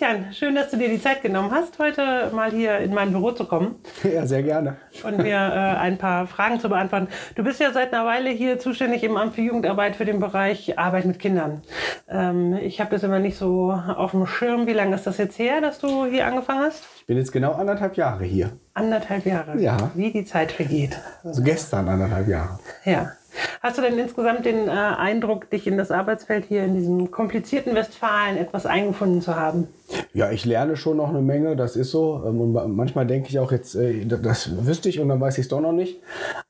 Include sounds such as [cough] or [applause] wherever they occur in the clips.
Christian, schön, dass du dir die Zeit genommen hast, heute mal hier in mein Büro zu kommen. [laughs] Ja, sehr gerne. Und mir äh, ein paar Fragen zu beantworten. Du bist ja seit einer Weile hier zuständig im Amt für Jugendarbeit für den Bereich Arbeit mit Kindern. Ähm, ich habe das immer nicht so auf dem Schirm. Wie lange ist das jetzt her, dass du hier angefangen hast? Ich bin jetzt genau anderthalb Jahre hier. Anderthalb Jahre? Ja. Wie die Zeit vergeht. Also gestern anderthalb Jahre. Ja. Hast du denn insgesamt den äh, Eindruck, dich in das Arbeitsfeld hier in diesem komplizierten Westfalen etwas eingefunden zu haben? Ja, ich lerne schon noch eine Menge, das ist so. Ähm, und manchmal denke ich auch jetzt, äh, das wüsste ich und dann weiß ich es doch noch nicht.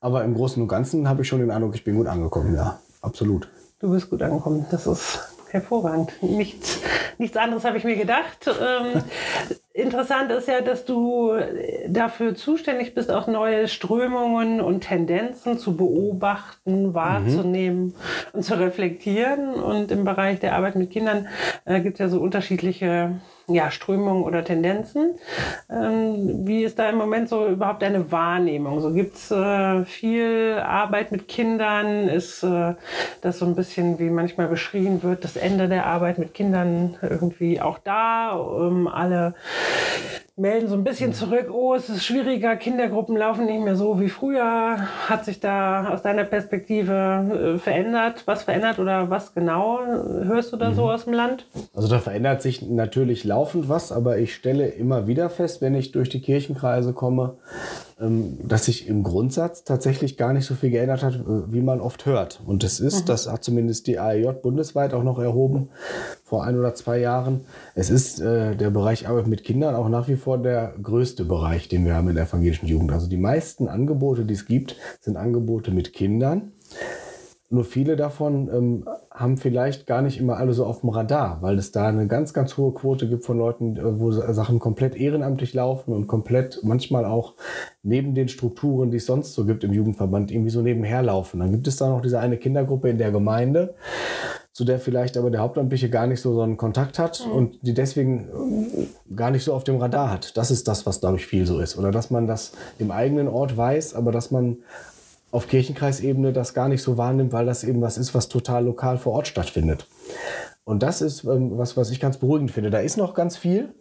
Aber im Großen und Ganzen habe ich schon den Eindruck, ich bin gut angekommen, ja, absolut. Du bist gut angekommen, das ist hervorragend. Nichts, nichts anderes habe ich mir gedacht. Ähm, interessant ist ja, dass du dafür zuständig bist, auch neue Strömungen und Tendenzen zu beobachten, wahrzunehmen mhm. und zu reflektieren. Und im Bereich der Arbeit mit Kindern äh, gibt es ja so unterschiedliche ja, Strömungen oder Tendenzen. Ähm, wie ist da im Moment so überhaupt deine Wahrnehmung? So gibt es äh, viel Arbeit mit Kindern? Ist äh, das so ein bisschen, wie manchmal beschrieben wird, das Ende der Arbeit mit Kindern irgendwie auch da? Ähm, alle melden so ein bisschen zurück, oh, es ist schwieriger, Kindergruppen laufen nicht mehr so wie früher. Hat sich da aus deiner Perspektive äh, verändert? Was verändert oder was genau hörst du da mhm. so aus dem Land? Also da verändert sich natürlich laufend was, aber ich stelle immer wieder fest, wenn ich durch die Kirchenkreise komme, dass sich im Grundsatz tatsächlich gar nicht so viel geändert hat, äh, wie man oft hört. Und es ist, mhm. das hat zumindest die AEJ bundesweit auch noch erhoben, vor ein oder zwei Jahren. Es ist äh, der Bereich Arbeit mit Kindern auch nach wie vor der größte Bereich, den wir haben in der evangelischen Jugend. Also die meisten Angebote, die es gibt, sind Angebote mit Kindern. Nur viele davon ähm, haben vielleicht gar nicht immer alle so auf dem Radar, weil es da eine ganz, ganz hohe Quote gibt von Leuten, äh, wo Sachen komplett ehrenamtlich laufen und komplett manchmal auch neben den Strukturen, die es sonst so gibt im Jugendverband, irgendwie so nebenher laufen. Dann gibt es da noch diese eine Kindergruppe in der Gemeinde, zu der vielleicht aber der Hauptamtliche gar nicht so so einen Kontakt hat mhm. und die deswegen äh, gar nicht so auf dem Radar hat. Das ist das, was, glaube ich, viel so ist. Oder dass man das im eigenen Ort weiß, aber dass man auf Kirchenkreisebene das gar nicht so wahrnimmt, weil das eben was ist, was total lokal vor Ort stattfindet. Und das ist ähm, was, was ich ganz beruhigend finde. Da ist noch ganz viel.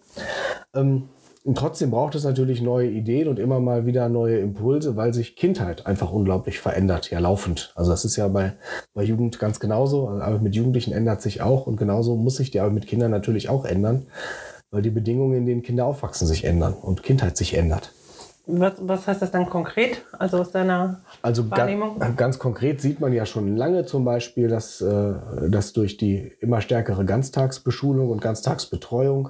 Ähm, und trotzdem braucht es natürlich neue Ideen und immer mal wieder neue Impulse, weil sich Kindheit einfach unglaublich verändert, ja laufend. Also das ist ja bei, bei Jugend ganz genauso. Also Arbeit mit Jugendlichen ändert sich auch und genauso muss sich die Arbeit mit Kindern natürlich auch ändern, weil die Bedingungen, in denen Kinder aufwachsen, sich ändern und Kindheit sich ändert. Was, was heißt das dann konkret, also aus deiner also Wahrnehmung? Ganz, ganz konkret sieht man ja schon lange zum Beispiel, dass, äh, dass durch die immer stärkere Ganztagsbeschulung und Ganztagsbetreuung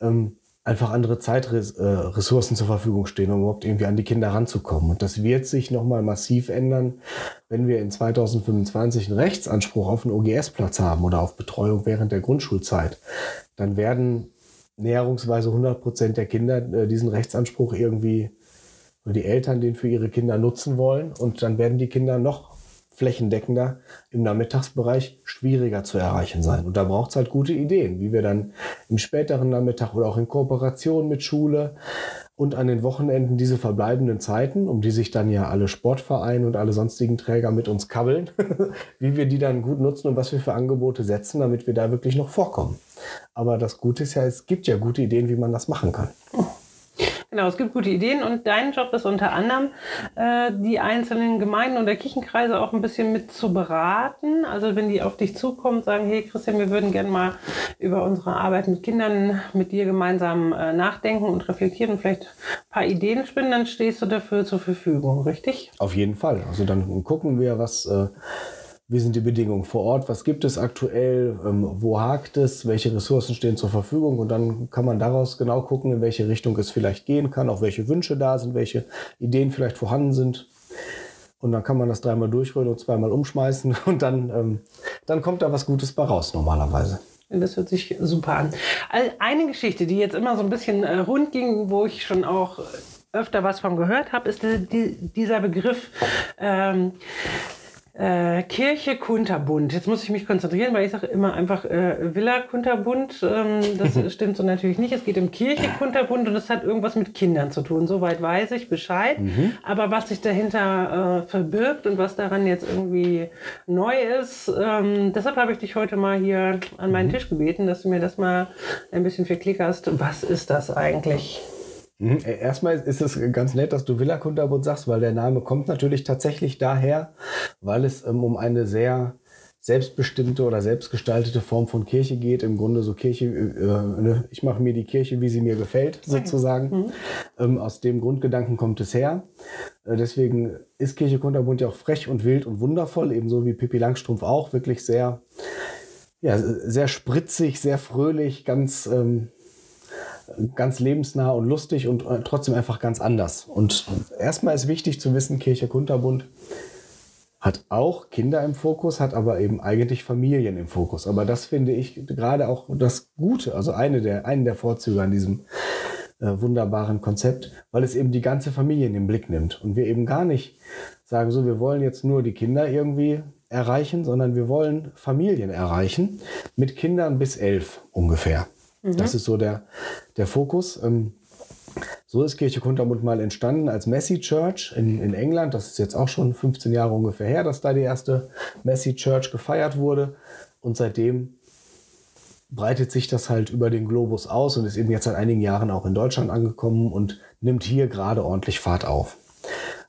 ähm, einfach andere Zeitressourcen zur Verfügung stehen, um überhaupt irgendwie an die Kinder ranzukommen. Und das wird sich nochmal massiv ändern, wenn wir in 2025 einen Rechtsanspruch auf einen OGS-Platz haben oder auf Betreuung während der Grundschulzeit. Dann werden näherungsweise 100 Prozent der Kinder äh, diesen Rechtsanspruch irgendwie, oder die Eltern den für ihre Kinder nutzen wollen. Und dann werden die Kinder noch flächendeckender im Nachmittagsbereich schwieriger zu erreichen sein. Und da braucht es halt gute Ideen, wie wir dann im späteren Nachmittag oder auch in Kooperation mit Schule und an den Wochenenden diese verbleibenden Zeiten, um die sich dann ja alle Sportvereine und alle sonstigen Träger mit uns kabbeln, [laughs] wie wir die dann gut nutzen und was wir für Angebote setzen, damit wir da wirklich noch vorkommen. Aber das Gute ist ja, es gibt ja gute Ideen, wie man das machen kann. Genau, es gibt gute Ideen und dein Job ist unter anderem, äh, die einzelnen Gemeinden oder Kirchenkreise auch ein bisschen mit zu beraten. Also wenn die auf dich zukommen, sagen, hey Christian, wir würden gerne mal über unsere Arbeit mit Kindern mit dir gemeinsam äh, nachdenken und reflektieren und vielleicht ein paar Ideen spinnen, dann stehst du dafür zur Verfügung, richtig? Auf jeden Fall. Also dann gucken wir, was... Äh wie sind die Bedingungen vor Ort? Was gibt es aktuell? Ähm, wo hakt es? Welche Ressourcen stehen zur Verfügung? Und dann kann man daraus genau gucken, in welche Richtung es vielleicht gehen kann, auch welche Wünsche da sind, welche Ideen vielleicht vorhanden sind. Und dann kann man das dreimal durchrollen und zweimal umschmeißen [laughs] und dann, ähm, dann kommt da was Gutes bei raus normalerweise. Das hört sich super an. Eine Geschichte, die jetzt immer so ein bisschen äh, rund ging, wo ich schon auch öfter was von gehört habe, ist die, dieser Begriff ähm, Äh, Kirche Kunterbund. Jetzt muss ich mich konzentrieren, weil ich sage immer einfach äh, Villa Kunterbund. Ähm, das [laughs] stimmt so natürlich nicht. Es geht um Kirche Kunterbund und es hat irgendwas mit Kindern zu tun. Soweit weiß ich Bescheid. Mhm. Aber was sich dahinter äh, verbirgt und was daran jetzt irgendwie neu ist, ähm, deshalb habe ich dich heute mal hier an meinen mhm. Tisch gebeten, dass du mir das mal ein bisschen verklickerst. Was ist das eigentlich? Mhm. Äh, erstmal ist es ganz nett, dass du Villa Kunterbund sagst, weil der Name kommt natürlich tatsächlich daher, weil es ähm, um eine sehr selbstbestimmte oder selbstgestaltete Form von Kirche geht. Im Grunde so Kirche, äh, ne, ich mache mir die Kirche, wie sie mir gefällt, sozusagen. Mhm. Ähm, aus dem Grundgedanken kommt es her. Äh, deswegen ist Kirche Kunterbund ja auch frech und wild und wundervoll, ebenso wie Pippi Langstrumpf auch, wirklich sehr, ja, sehr spritzig, sehr fröhlich, ganz ähm, ganz lebensnah und lustig und äh, trotzdem einfach ganz anders. Und erstmal ist wichtig zu wissen, Kirche Kunterbund hat auch Kinder im Fokus, hat aber eben eigentlich Familien im Fokus. Aber das finde ich gerade auch das Gute, also eine der, einen der Vorzüge an diesem äh, wunderbaren Konzept, weil es eben die ganze Familie in den Blick nimmt. Und wir eben gar nicht sagen, so, wir wollen jetzt nur die Kinder irgendwie erreichen, sondern wir wollen Familien erreichen mit Kindern bis elf ungefähr. Mhm. Das ist so der, der Fokus. Ähm, so ist Kirche Kuntermund mal entstanden als Messi Church in, in England. Das ist jetzt auch schon 15 Jahre ungefähr her, dass da die erste Messi Church gefeiert wurde. Und seitdem breitet sich das halt über den Globus aus und ist eben jetzt seit einigen Jahren auch in Deutschland angekommen und nimmt hier gerade ordentlich Fahrt auf.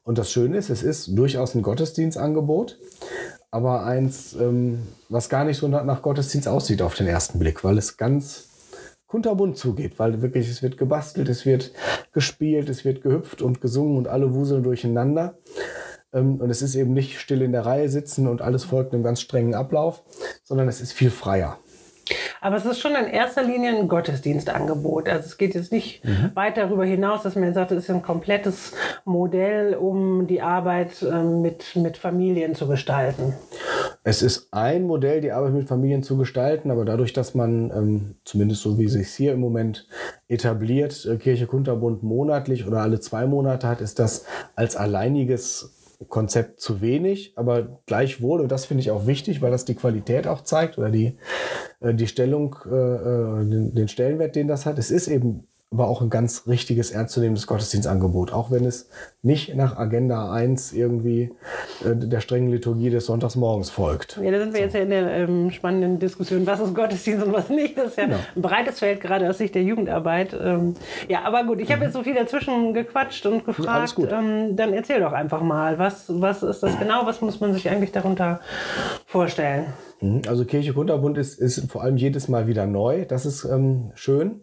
Und das Schöne ist, es ist durchaus ein Gottesdienstangebot, aber eins, ähm, was gar nicht so nach Gottesdienst aussieht auf den ersten Blick, weil es ganz kunterbunt zugeht, weil wirklich es wird gebastelt, es wird gespielt, es wird gehüpft und gesungen und alle wuseln durcheinander. Ähm, und es ist eben nicht still in der Reihe sitzen und alles folgt einem ganz strengen Ablauf, sondern es ist viel freier. Aber es ist schon in erster Linie ein Gottesdienstangebot. Also es geht jetzt nicht mhm. weit darüber hinaus, dass man sagt, es ist ein komplettes Modell, um die Arbeit ähm, mit, mit Familien zu gestalten. Es ist ein Modell, die Arbeit mit Familien zu gestalten, aber dadurch, dass man, ähm, zumindest so wie es sich hier im Moment etabliert, äh, Kirche Kunterbund monatlich oder alle zwei Monate hat, ist das als alleiniges Konzept zu wenig, aber gleichwohl, und das finde ich auch wichtig, weil das die Qualität auch zeigt oder die, äh, die Stellung, äh, äh, den, den Stellenwert, den das hat. Es ist eben aber auch ein ganz richtiges, ernstzunehmendes Gottesdienstangebot, auch wenn es nicht nach Agenda 1 irgendwie äh, der strengen Liturgie des Sonntagsmorgens folgt. Ja, da sind wir so. jetzt ja in der ähm, spannenden Diskussion, was ist Gottesdienst und was nicht. Das ist ja genau. ein breites Feld, gerade aus Sicht der Jugendarbeit. Ähm, ja, aber gut, ich habe jetzt so viel dazwischen gequatscht und gefragt. Ähm, dann erzähl doch einfach mal, was, was ist das genau? Was muss man sich eigentlich darunter vorstellen? Mhm, also Kirche Kunterbund ist, ist vor allem jedes Mal wieder neu. Das ist ähm, schön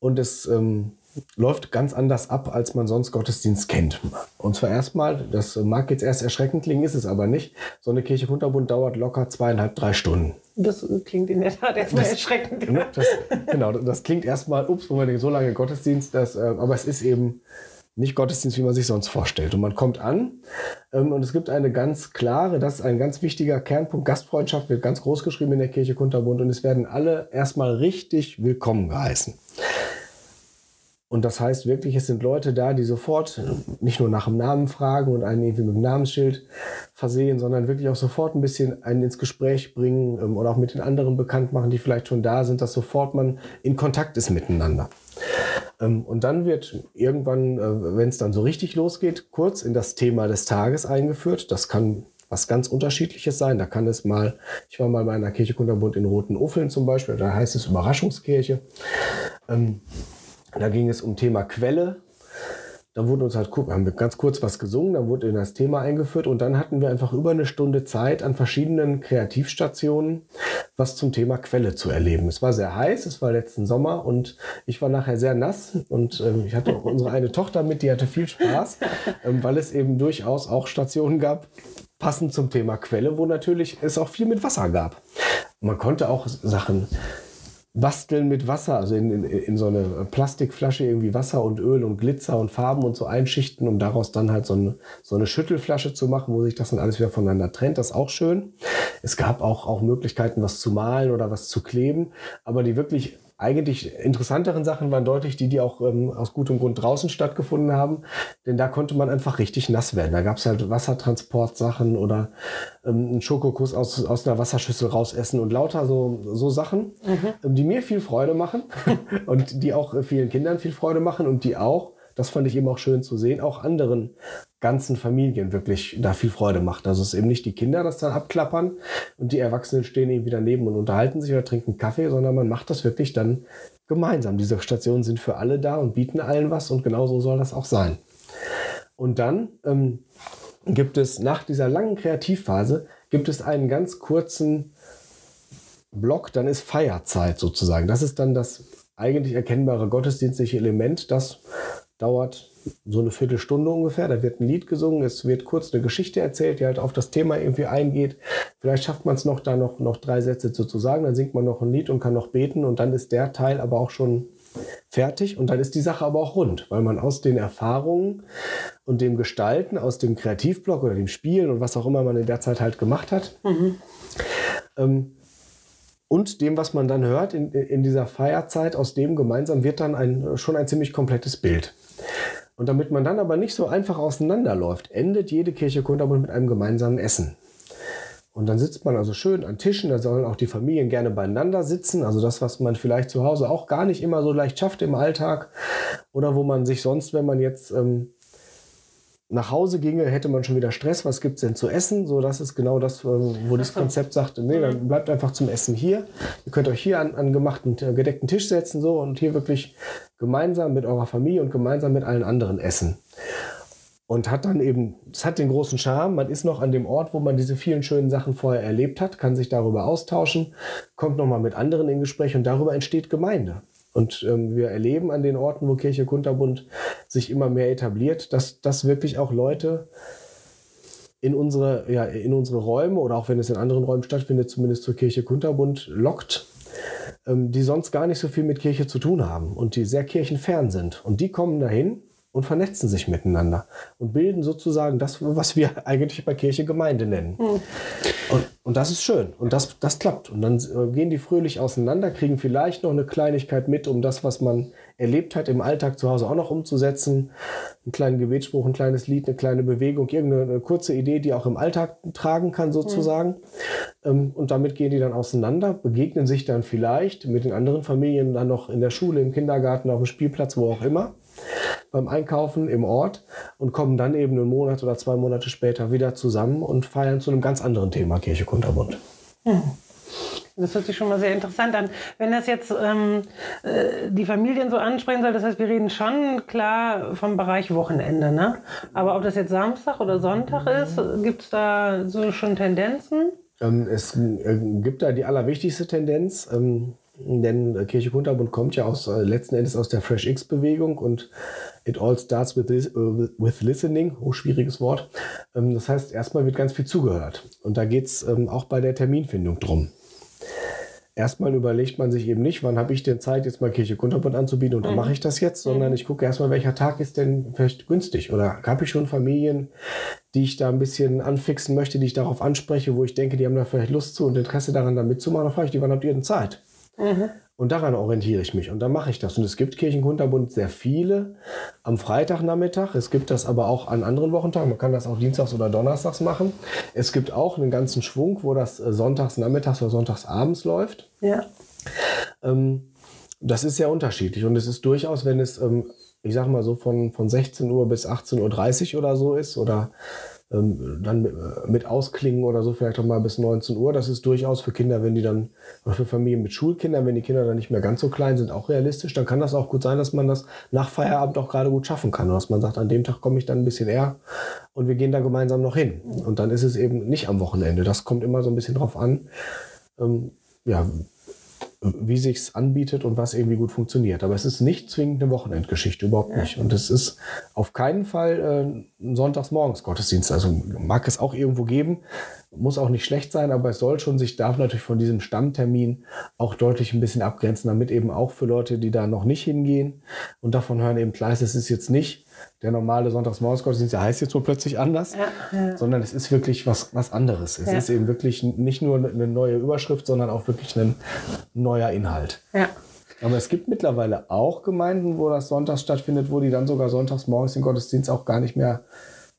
und es ähm, läuft ganz anders ab, als man sonst Gottesdienst kennt. Und zwar erstmal, das mag jetzt erst erschreckend klingen, ist es aber nicht. So eine Kirche Kunterbund dauert locker zweieinhalb, drei Stunden. Das klingt in der Tat erstmal das, erschreckend. Ne, das, genau, das klingt erstmal, ups, wo man denkt, so lange Gottesdienst, das, äh, aber es ist eben nicht Gottesdienst, wie man sich sonst vorstellt. Und man kommt an ähm, und es gibt eine ganz klare, das ist ein ganz wichtiger Kernpunkt, Gastfreundschaft wird ganz groß geschrieben in der Kirche Kunterbund und es werden alle erstmal richtig willkommen geheißen. Und das heißt wirklich, es sind Leute da, die sofort nicht nur nach dem Namen fragen und einen irgendwie mit dem Namensschild versehen, sondern wirklich auch sofort ein bisschen einen ins Gespräch bringen ähm, oder auch mit den anderen bekannt machen, die vielleicht schon da sind, dass sofort man in Kontakt ist miteinander. Ähm, und dann wird irgendwann, äh, wenn es dann so richtig losgeht, kurz in das Thema des Tages eingeführt. Das kann was ganz Unterschiedliches sein. Da kann es mal, ich war mal bei einer Kirche Kunterbund in Roten Uffeln zum Beispiel, da heißt es Überraschungskirche. Da ging es um Thema Quelle. Da wurde uns halt, haben wir ganz kurz was gesungen, dann wurde in das Thema eingeführt und dann hatten wir einfach über eine Stunde Zeit an verschiedenen Kreativstationen was zum Thema Quelle zu erleben. Es war sehr heiß, es war letzten Sommer und ich war nachher sehr nass und ähm, ich hatte auch unsere eine Tochter mit, die hatte viel Spaß, ähm, weil es eben durchaus auch Stationen gab, passend zum Thema Quelle, wo natürlich es auch viel mit Wasser gab. Man konnte auch Sachen basteln mit Wasser, also in, in, in, so eine Plastikflasche irgendwie Wasser und Öl und Glitzer und Farben und so einschichten, um daraus dann halt so eine, so eine Schüttelflasche zu machen, wo sich das dann alles wieder voneinander trennt. Das ist auch schön. Es gab auch, auch Möglichkeiten, was zu malen oder was zu kleben, aber die wirklich eigentlich interessanteren Sachen waren deutlich die, die auch ähm, aus gutem Grund draußen stattgefunden haben. Denn da konnte man einfach richtig nass werden. Da gab es halt Wassertransportsachen oder ähm, einen Schokokuss aus, aus einer Wasserschüssel rausessen und lauter so, so Sachen, mhm. ähm, die mir viel Freude machen [laughs] und die auch äh, vielen Kindern viel Freude machen und die auch, das fand ich eben auch schön zu sehen, auch anderen ganzen Familien wirklich da viel Freude macht. Also es ist eben nicht die Kinder das dann abklappern und die Erwachsenen stehen eben wieder neben und unterhalten sich oder trinken Kaffee, sondern man macht das wirklich dann gemeinsam. Diese Stationen sind für alle da und bieten allen was und genauso soll das auch sein. Und dann ähm, gibt es nach dieser langen Kreativphase gibt es einen ganz kurzen Block, dann ist Feierzeit sozusagen. Das ist dann das eigentlich erkennbare gottesdienstliche Element, das dauert so eine Viertelstunde ungefähr. Da wird ein Lied gesungen, es wird kurz eine Geschichte erzählt, die halt auf das Thema irgendwie eingeht. Vielleicht schafft man es noch, da noch, noch drei Sätze zu, zu sagen, dann singt man noch ein Lied und kann noch beten und dann ist der Teil aber auch schon fertig und dann ist die Sache aber auch rund, weil man aus den Erfahrungen und dem Gestalten, aus dem Kreativblock oder dem Spielen und was auch immer man in der Zeit halt gemacht hat, mhm. ähm, und dem, was man dann hört in, in dieser Feierzeit, aus dem gemeinsam wird dann ein, schon ein ziemlich komplettes Bild. Und damit man dann aber nicht so einfach auseinanderläuft, endet jede Kirche Kundabund mit einem gemeinsamen Essen. Und dann sitzt man also schön an Tischen, da sollen auch die Familien gerne beieinander sitzen. Also das, was man vielleicht zu Hause auch gar nicht immer so leicht schafft im Alltag. Oder wo man sich sonst, wenn man jetzt ähm, nach Hause ginge, hätte man schon wieder Stress. Was gibt es denn zu essen? So, das ist genau das, wo das Konzept sagt, nee, dann mhm. bleibt einfach zum Essen hier. Ihr könnt euch hier an, an gemachten, äh, gedeckten Tisch setzen so und hier wirklich gemeinsam mit eurer Familie und gemeinsam mit allen anderen essen. Und hat dann eben, es hat den großen Charme, man ist noch an dem Ort, wo man diese vielen schönen Sachen vorher erlebt hat, kann sich darüber austauschen, kommt nochmal mit anderen in Gespräch und darüber entsteht Gemeinde. Und ähm, wir erleben an den Orten, wo Kirche Kunterbund sich immer mehr etabliert, dass, dass wirklich auch Leute in unsere, ja, in unsere Räume oder auch wenn es in anderen Räumen stattfindet, zumindest zur Kirche Kunterbund lockt, ähm, die sonst gar nicht so viel mit Kirche zu tun haben und die sehr kirchenfern sind. Und die kommen dahin und vernetzen sich miteinander und bilden sozusagen das, was wir [laughs] eigentlich bei Kirche Gemeinde nennen. Mhm. Und, und, das ist schön und das, das klappt. Und dann äh, gehen die fröhlich auseinander, kriegen vielleicht noch eine Kleinigkeit mit, um das, was man erlebt hat, im Alltag zu Hause auch noch umzusetzen. Einen kleinen Gebetsspruch, ein kleines Lied, eine kleine Bewegung, irgendeine kurze Idee, die auch im Alltag tragen kann sozusagen. Mhm. Und damit gehen die dann auseinander, begegnen sich dann vielleicht mit den anderen Familien dann noch in der Schule, im Kindergarten, auf dem Spielplatz, wo auch immer beim Einkaufen im Ort und kommen dann eben einen Monat oder zwei Monate später wieder zusammen und feiern zu einem ganz anderen Thema Kirche Kunterbund. Hm. Das hört sich schon mal sehr interessant an. Wenn das jetzt ähm, äh, die Familien so ansprechen soll, das heißt, wir reden schon klar vom Bereich Wochenende, ne? Aber ob das jetzt Samstag oder Sonntag ist, gibt es da so schon Tendenzen? Ähm, es äh, gibt da die allerwichtigste Tendenz. Denn Kirche Kunterbund kommt ja aus, äh, letzten Endes aus der Fresh X-Bewegung und it all starts with, this, uh, with listening. Oh, schwieriges Wort. Ähm, das heißt, erstmal wird ganz viel zugehört. Und da geht es ähm, auch bei der Terminfindung drum. Erstmal überlegt man sich eben nicht, wann habe ich denn Zeit, jetzt mal Kirche Kunterbund anzubieten und dann mhm. mache ich das jetzt, sondern mhm. ich gucke erstmal, welcher Tag ist denn vielleicht günstig. Oder habe ich schon Familien, die ich da ein bisschen anfixen möchte, die ich darauf anspreche, wo ich denke, die haben da vielleicht Lust zu und Interesse daran, da mitzumachen, dann frage ich die, wann habt ihr denn Zeit? Mhm. Und daran orientiere ich mich und dann mache ich das. Und es gibt Kirchenkunterbund sehr viele am Freitagnachmittag. Es gibt das aber auch an anderen Wochentagen. Man kann das auch dienstags oder donnerstags machen. Es gibt auch einen ganzen Schwung, wo das äh, sonntags nachmittags oder sonntags abends läuft. Ja. Ähm, das ist sehr unterschiedlich und es ist durchaus, wenn es, ähm, ich sage mal so von, von 16 Uhr bis 18.30 Uhr oder so ist oder dann mit, äh, mit Ausklingen oder so vielleicht auch mal bis 19 Uhr. Das ist durchaus für Kinder, wenn die dann, oder für Familien mit Schulkindern, wenn die Kinder dann nicht mehr ganz so klein sind, auch realistisch. Dann kann das auch gut sein, dass man das nach Feierabend auch gerade gut schaffen kann. Und dass man sagt, an dem Tag komme ich dann ein bisschen eher und wir gehen da gemeinsam noch hin. Und dann ist es eben nicht am Wochenende. Das kommt immer so ein bisschen drauf an. Ähm, ja, wie sich's anbietet und was irgendwie gut funktioniert. Aber es ist nicht zwingend eine Wochenendgeschichte, überhaupt nicht. Und es ist auf keinen Fall äh, ein Sonntagsmorgens-Gottesdienst. Also mag es auch irgendwo geben, muss auch nicht schlecht sein, aber es soll schon sich, darf natürlich von diesem Stammtermin auch deutlich ein bisschen abgrenzen, damit eben auch für Leute, die da noch nicht hingehen und davon hören eben klar ist, es ist jetzt nicht der normale Sonntagsmorgensgottesdienst, der heißt jetzt so plötzlich anders, ja, ja. sondern es ist wirklich was, was anderes. Es ja. ist eben wirklich nicht nur eine neue Überschrift, sondern auch wirklich ein neuer Inhalt. Aber es gibt mittlerweile auch Gemeinden, wo das sonntags stattfindet, wo die dann sogar sonntags morgens den Gottesdienst auch gar nicht mehr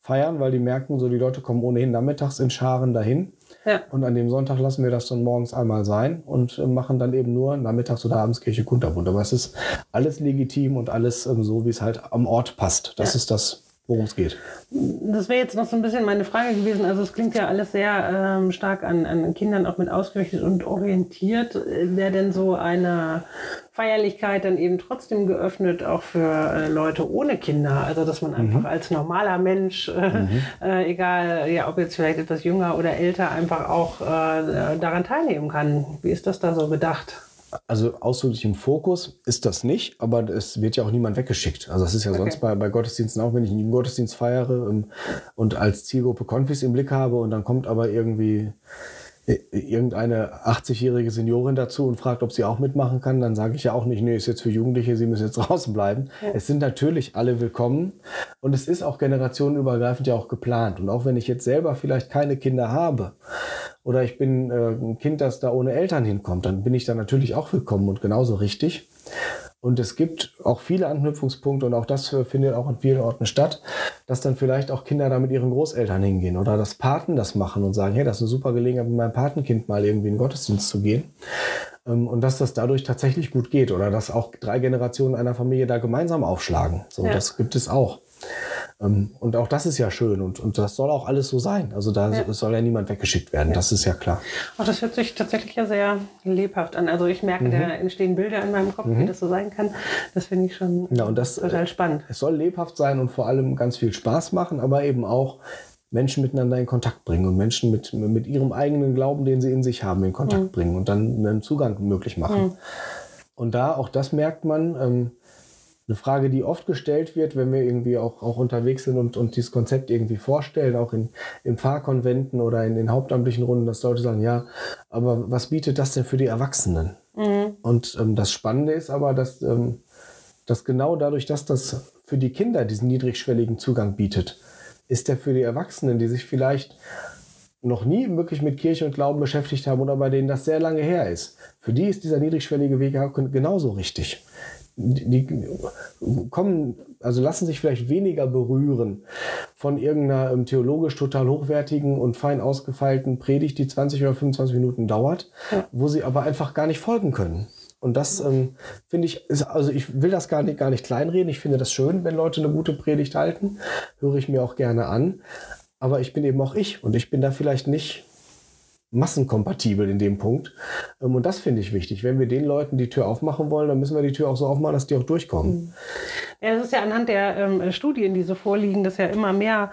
feiern, weil die merken, so die Leute kommen ohnehin nachmittags in Scharen dahin. Ja. Und an dem Sonntag lassen wir das dann morgens einmal sein und äh, machen dann eben nur nachmittags oder abends Kirche Kunterbund. Aber es ist alles legitim und alles ähm, so, wie es halt am Ort passt. Das ja. ist das, worum es geht. Das wäre jetzt noch so ein bisschen meine Frage gewesen. Also es klingt ja alles sehr ähm, stark an, an Kindern auch mit ausgerichtet und orientiert. Wäre denn so eine Feierlichkeit dann eben trotzdem geöffnet, auch für äh, Leute ohne Kinder. Also dass man einfach mhm. als normaler Mensch, äh, mhm. äh, egal ja, ob jetzt vielleicht etwas jünger oder älter, einfach auch äh, daran teilnehmen kann. Wie ist das da so gedacht? Also ausdrücklich im Fokus ist das nicht, aber es wird ja auch niemand weggeschickt. Also das ist ja okay. sonst bei, bei Gottesdiensten auch, wenn ich einen Gottesdienst feiere ähm, und als Zielgruppe Konfis im Blick habe und dann kommt aber irgendwie irgendeine 80-jährige Seniorin dazu und fragt, ob sie auch mitmachen kann, dann sage ich ja auch nicht, nee, ist jetzt für Jugendliche, sie müssen jetzt [laughs] draußen bleiben. Ja. Es sind natürlich alle willkommen und es ist auch generationenübergreifend ja auch geplant. Und auch wenn ich jetzt selber vielleicht keine Kinder habe oder ich bin äh, ein Kind, das da ohne Eltern hinkommt, dann bin ich da natürlich auch willkommen und genauso richtig. Und es gibt auch viele Anknüpfungspunkte und auch das findet auch in vielen Orten statt, dass dann vielleicht auch Kinder da mit ihren Großeltern hingehen oder dass Paten das machen und sagen, hey, das ist eine super Gelegenheit, mit meinem Patenkind mal irgendwie in den Gottesdienst zu gehen. Ähm, und dass das dadurch tatsächlich gut geht oder dass auch drei Generationen einer Familie da gemeinsam aufschlagen. So, ja. das gibt es auch. Ähm, und auch das ist ja schön und, und das soll auch alles so sein. Also da ja. soll ja niemand weggeschickt werden, ja. das ist ja klar. Auch das hört sich tatsächlich ja sehr lebhaft an. Also ich merke, mhm. da entstehen Bilder in meinem Kopf, mhm. wie das so sein kann. Das finde ich schon ja, und das, total äh, spannend. Es soll lebhaft sein und vor allem ganz viel Spaß machen, aber eben auch Menschen miteinander in Kontakt bringen und Menschen mit, mit ihrem eigenen Glauben, den sie in sich haben, in Kontakt mhm. bringen und dann einen Zugang möglich machen. Mhm. Und da, auch das merkt man, ähm, eine Frage, die oft gestellt wird, wenn wir irgendwie auch, auch unterwegs sind und, und dieses Konzept irgendwie vorstellen, auch in, in Pfarrkonventen oder in den hauptamtlichen Runden, dass Leute sagen, ja, aber was bietet das denn für die Erwachsenen? Mhm. Und ähm, das Spannende ist aber, dass, ähm, dass genau dadurch, dass das für die Kinder diesen niedrigschwelligen Zugang bietet, ist der für die Erwachsenen, die sich vielleicht noch nie wirklich mit Kirche und Glauben beschäftigt haben oder bei denen das sehr lange her ist. Für die ist dieser niedrigschwellige Weg genauso richtig die kommen, also lassen sich vielleicht weniger berühren von irgendeiner ähm, theologisch total hochwertigen und fein ausgefeilten Predigt, die 20 oder 25 Minuten dauert, ja. wo sie aber einfach gar nicht folgen können. Und das ähm, finde ich, ist, also ich will das gar nicht, gar nicht kleinreden. Ich finde das schön, wenn Leute eine gute Predigt halten. Höre ich mir auch gerne an. Aber ich bin eben auch ich und ich bin da vielleicht nicht massenkompatibel in dem Punkt. Ähm, und das finde ich wichtig. Wenn wir den Leuten die Tür aufmachen wollen, dann müssen wir die Tür auch so aufmachen, dass die auch durchkommen. Mhm. Ja, das ist ja anhand der ähm, Studien, die so vorliegen, dass ja immer mehr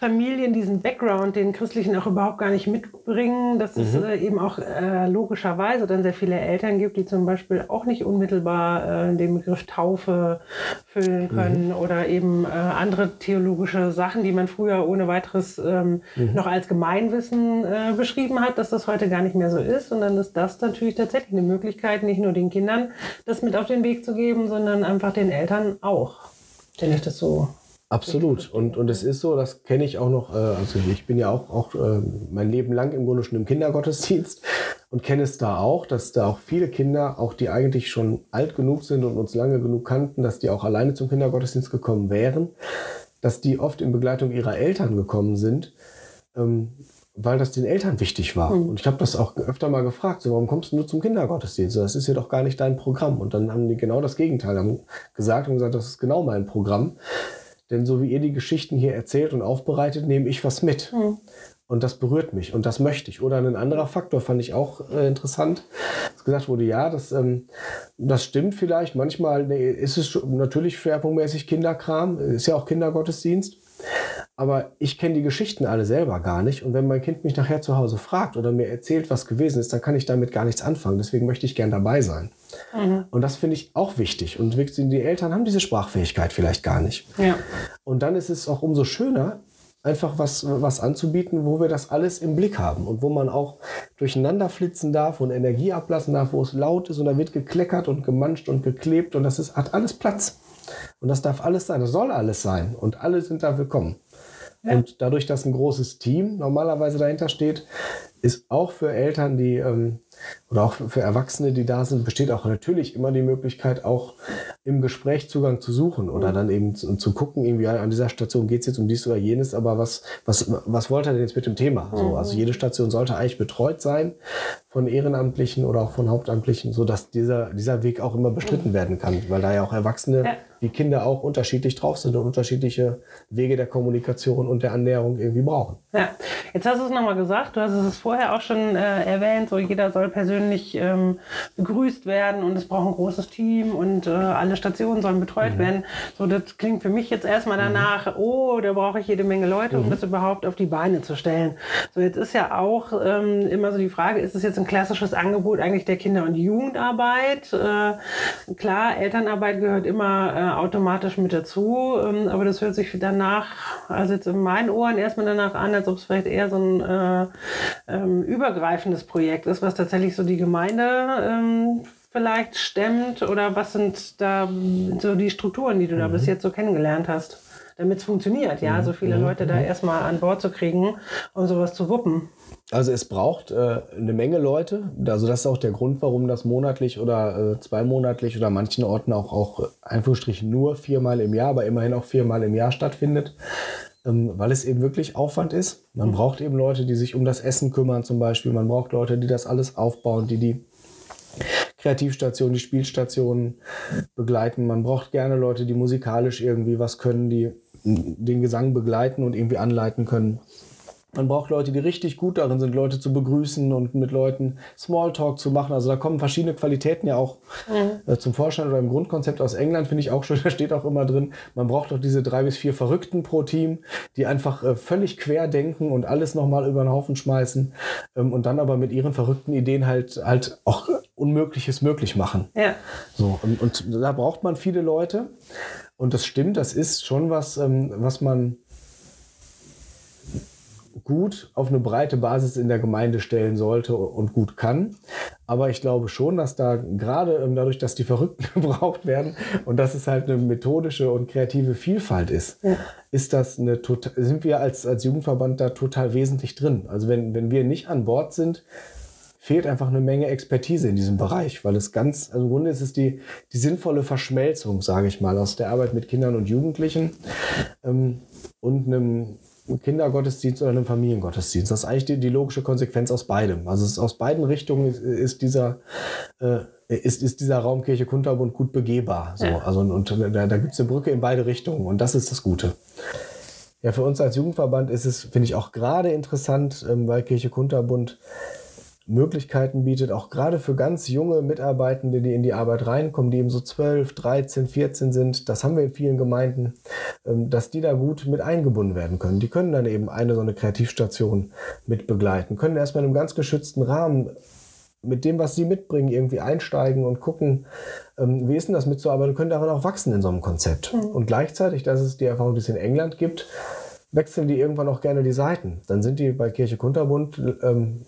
Familien diesen Background, den christlichen auch überhaupt gar nicht mitbringen, dass mhm. es äh, eben auch äh, logischerweise dann sehr viele Eltern gibt, die zum Beispiel auch nicht unmittelbar äh, den Begriff Taufe füllen können mhm. oder eben äh, andere theologische Sachen, die man früher ohne weiteres ähm, mhm. noch als Gemeinwissen äh, beschrieben hat, dass das heute gar nicht mehr so ist. Und dann ist das natürlich tatsächlich eine Möglichkeit, nicht nur den Kindern das mit auf den Weg zu geben, sondern einfach den Eltern auch, wenn ich das so Absolut. Und, und es ist so, das kenne ich auch noch, äh, also ich bin ja auch, auch äh, mein Leben lang im Grunde schon im Kindergottesdienst [laughs] und kenne es da auch, dass da auch viele Kinder, auch die eigentlich schon alt genug sind und uns lange genug kannten, dass die auch alleine zum Kindergottesdienst gekommen wären, dass die oft in Begleitung ihrer Eltern gekommen sind, ähm, weil das den Eltern wichtig war. Mhm. Und ich habe das auch öfter mal gefragt, so, warum kommst du nur zum Kindergottesdienst? Das ist ja doch gar nicht dein Programm. Und dann haben die genau das Gegenteil haben gesagt und gesagt, das ist genau mein Programm. Denn so wie ihr die Geschichten hier erzählt und aufbereitet, nehme ich was mit. Mhm. Und das berührt mich und das möchte ich. Oder ein anderer Faktor fand ich auch äh, interessant, dass gesagt wurde, ja, das, ähm, das stimmt vielleicht. Manchmal nee, ist es natürlich schwerpunktmäßig Kinderkram, ist ja auch Kindergottesdienst. Aber ich kenne die Geschichten alle selber gar nicht. Und wenn mein Kind mich nachher zu Hause fragt oder mir erzählt, was gewesen ist, dann kann ich damit gar nichts anfangen. Deswegen möchte ich gern dabei sein. Mhm. Und das finde ich auch wichtig. Und die Eltern haben diese Sprachfähigkeit vielleicht gar nicht. Ja. Und dann ist es auch umso schöner, einfach was, was anzubieten, wo wir das alles im Blick haben und wo man auch durcheinander flitzen darf und Energie ablassen darf, wo es laut ist und da wird gekleckert und gemanscht und geklebt und das ist, hat alles Platz. Und das darf alles sein, das soll alles sein und alle sind da willkommen. Ja. Und dadurch, dass ein großes Team normalerweise dahinter steht, ist auch für Eltern, die ähm, oder auch für Erwachsene, die da sind, besteht auch natürlich immer die Möglichkeit, auch im Gespräch Zugang zu suchen oder mhm. dann eben zu, zu, gucken, irgendwie an dieser Station geht es jetzt um dies oder jenes, aber was, was, was wollte er denn jetzt mit dem Thema? So, mhm. also jede Station sollte eigentlich betreut sein von Ehrenamtlichen oder auch von Hauptamtlichen, sodass dieser, dieser Weg auch immer bestritten mhm. werden kann, weil da ja auch Erwachsene ja wie Kinder auch unterschiedlich drauf sind und unterschiedliche Wege der Kommunikation und der Annäherung irgendwie brauchen. Ja, jetzt hast du es nochmal gesagt, du hast es vorher auch schon äh, erwähnt, so jeder soll persönlich ähm, begrüßt werden und es braucht ein großes Team und äh, alle Stationen sollen betreut mhm. werden. So, das klingt für mich jetzt erstmal mhm. danach, oh, da brauche ich jede Menge Leute, um mhm. das überhaupt auf die Beine zu stellen. So, jetzt ist ja auch ähm, immer so die Frage, ist es jetzt ein klassisches Angebot eigentlich der Kinder- und Jugendarbeit? Äh, klar, Elternarbeit gehört immer äh, automatisch mit dazu. Ähm, aber das hört sich danach, also jetzt in meinen Ohren erstmal danach an, als ob es vielleicht eher so ein äh, ähm, übergreifendes Projekt ist, was tatsächlich so die Gemeinde ähm, vielleicht stemmt. Oder was sind da so die Strukturen, die du mhm. da bis jetzt so kennengelernt hast? Damit es funktioniert, ja, mhm. so viele mhm. Leute da mhm. erstmal an Bord zu kriegen, um sowas zu wuppen. Also es braucht äh, eine Menge Leute. Also das ist auch der Grund, warum das monatlich oder äh, zweimonatlich oder manchen Orten auch, auch Einführungsstrichen nur viermal im Jahr, aber immerhin auch viermal im Jahr stattfindet. Ähm, weil es eben wirklich Aufwand ist. Man mhm. braucht eben Leute, die sich um das Essen kümmern zum Beispiel. Man braucht Leute, die das alles aufbauen, die die Kreativstationen, die Spielstationen begleiten. Man braucht gerne Leute, die musikalisch irgendwie was können, die den Gesang begleiten und irgendwie anleiten können. Man braucht Leute, die richtig gut darin sind, Leute zu begrüßen und mit Leuten Smalltalk zu machen. Also da kommen verschiedene Qualitäten ja auch mhm. äh, zum Vorschein oder im Grundkonzept aus England finde ich auch schon, [laughs] da steht auch immer drin, man braucht doch diese drei bis vier Verrückten pro Team, die einfach äh, völlig quer denken und alles nochmal über den Haufen schmeißen ähm, und dann aber mit ihren verrückten Ideen halt, halt auch Unmögliches möglich machen. Ja. So, und, und da braucht man viele Leute. Und das stimmt, das ist schon was, ähm, was man gut auf eine breite Basis in der Gemeinde stellen sollte und gut kann. Aber ich glaube schon, dass da gerade ähm, dadurch, dass die Verrückten [laughs] gebraucht werden und dass es halt eine methodische und kreative Vielfalt ist, ja. ist das eine total, sind wir als, als Jugendverband da total wesentlich drin. Also wenn, wenn wir nicht an Bord sind, fehlt einfach eine Menge Expertise in diesem Bereich, weil es ganz, also im Grunde ist es die, die sinnvolle Verschmelzung, sage ich mal, aus der Arbeit mit Kindern und Jugendlichen ähm, und einem Kindergottesdienst oder einem Familiengottesdienst. Das ist eigentlich die, die logische Konsequenz aus beidem. Also aus beiden Richtungen ist, ist dieser äh, ist, ist dieser Raum Kirche Kunterbund gut begehbar. So. Ja. Also, und da, da gibt es eine Brücke in beide Richtungen und das ist das Gute. Ja, für uns als Jugendverband ist es, finde ich, auch gerade interessant, ähm, weil Kirche Kunterbund Möglichkeiten bietet, auch gerade für ganz junge Mitarbeitende, die in die Arbeit reinkommen, die eben so 12, 13, 14 sind, das haben wir in vielen Gemeinden, ähm, dass die da gut mit eingebunden werden können. Die können dann eben eine so eine Kreativstation mit begleiten, können erstmal in einem ganz geschützten Rahmen mit dem, was sie mitbringen, irgendwie einsteigen und gucken, ähm, wie ist denn das mitzuarbeiten, können daran auch wachsen in so einem Konzept. Mhm. Und gleichzeitig, das ist die Erfahrung, die es in England gibt, wechseln die irgendwann auch gerne die Seiten. Dann sind die bei Kirche Kunterbund ähm,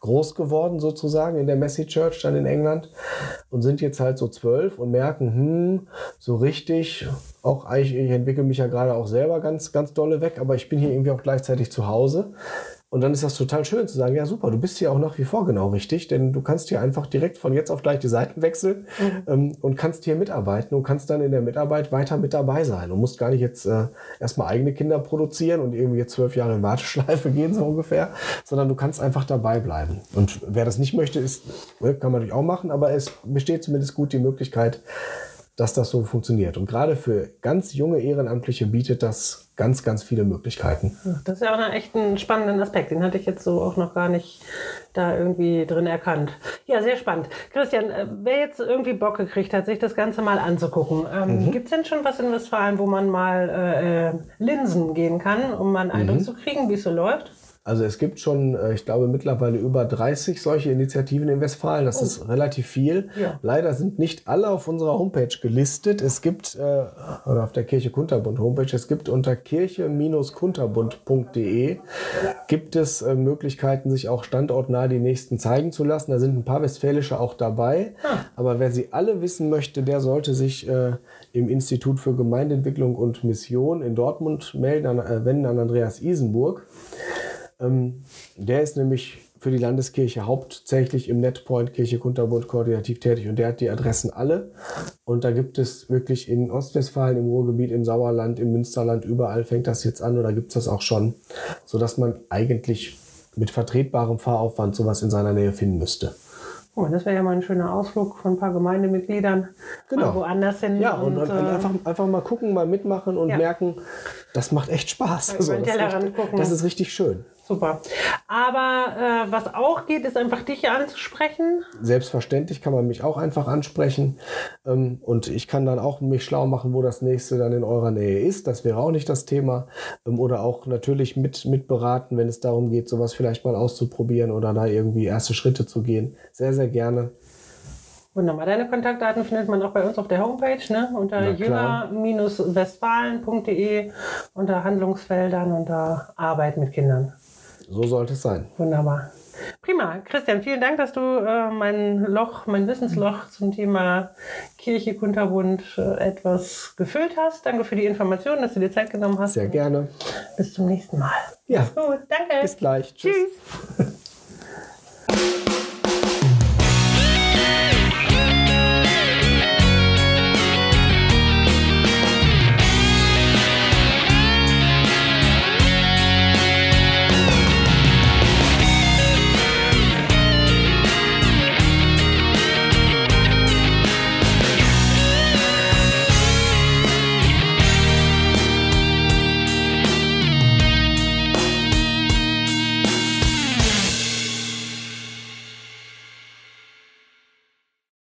groß geworden sozusagen in der Messi Church dann in England und sind jetzt halt so zwölf und merken, hm, so richtig, auch ich, ich entwickle mich ja gerade auch selber ganz, ganz dolle weg, aber ich bin hier irgendwie auch gleichzeitig zu Hause und dann ist das total schön zu sagen, ja super, du bist hier auch nach wie vor genau richtig, denn du kannst hier einfach direkt von jetzt auf gleich die Seiten wechseln mhm. ähm, und kannst hier mitarbeiten und kannst dann in der Mitarbeit weiter mit dabei sein und musst gar nicht jetzt äh, erstmal eigene Kinder produzieren und irgendwie jetzt zwölf Jahre in Warteschleife [laughs] gehen, so ungefähr, sondern du kannst einfach dabei bleiben. Und wer das nicht möchte, ist, ne, kann man natürlich auch machen, aber es besteht zumindest gut die Möglichkeit, dass das so funktioniert. Und gerade für ganz junge Ehrenamtliche bietet das ganz, ganz viele Möglichkeiten. Das ist ja auch echt ein spannender Aspekt. Den hatte ich jetzt so auch noch gar nicht da irgendwie drin erkannt. Ja, sehr spannend. Christian, äh, wer jetzt irgendwie Bock gekriegt hat, sich das Ganze mal anzugucken, ähm, mhm. gibt es denn schon was in Westfalen, wo man mal äh, äh Linsen gehen kann, um mal einen Eindruck mhm. zu kriegen, wie es so läuft? Also es gibt schon, äh, ich glaube, mittlerweile über 30 solche Initiativen in Westfalen. Das oh. ist relativ viel. Ja. Leider sind nicht alle auf unserer Homepage gelistet. Es gibt, äh, oder auf der Kirche Kunterbund Homepage, es gibt unter kirche-kunterbund.de gibt es äh, Möglichkeiten, sich auch standortnah die nächsten zeigen zu lassen. Da sind ein paar westfälische auch dabei. Ah. Aber wer sie alle wissen möchte, der sollte sich im Institut für Gemeindeentwicklung und Mission in Dortmund melden, wenden an Andreas Isenburg. Ähm, der ist nämlich für die Landeskirche hauptsächlich im Netpoint Kirche Kunterbund koordinativ tätig und der hat die Adressen alle. Und da gibt es wirklich in Ostwestfalen, im Ruhrgebiet, im Sauerland, im Münsterland, überall fängt das jetzt an oder gibt es das auch schon, sodass man eigentlich mit vertretbarem Fahraufwand sowas in seiner Nähe finden müsste. Oh, das wäre ja mal ein schöner Ausflug von ein paar Gemeindemitgliedern Genau. woanders hin. Ja, und, und, äh, einfach, einfach mal gucken, mal mitmachen und Ja. merken, das macht echt Spaß. Den das, ist das ist richtig schön. Super. Aber äh, was auch geht, ist einfach dich hier anzusprechen. Selbstverständlich kann man mich auch einfach ansprechen ähm, und ich kann dann auch mich schlau machen, wo das nächste dann in eurer Nähe ist. Das wäre auch nicht das Thema. Ähm, oder auch natürlich mit, mit beraten, wenn es darum geht, sowas vielleicht mal auszuprobieren oder da irgendwie erste Schritte zu gehen. Sehr, sehr gerne. Wunderbar. Deine Kontaktdaten findet man auch bei uns auf der Homepage, ne? unter jünger-westfalen.de, unter Handlungsfeldern, unter Arbeit mit Kindern. So sollte es sein. Wunderbar. Prima. Christian, vielen Dank, dass du äh, mein Loch, mein Wissensloch zum Thema Kirche Kunterbund äh, etwas gefüllt hast. Danke für die Informationen, dass du dir Zeit genommen hast. Sehr gerne. Bis zum nächsten Mal. Ja. Gut, danke. Bis gleich. Tschüss. [laughs]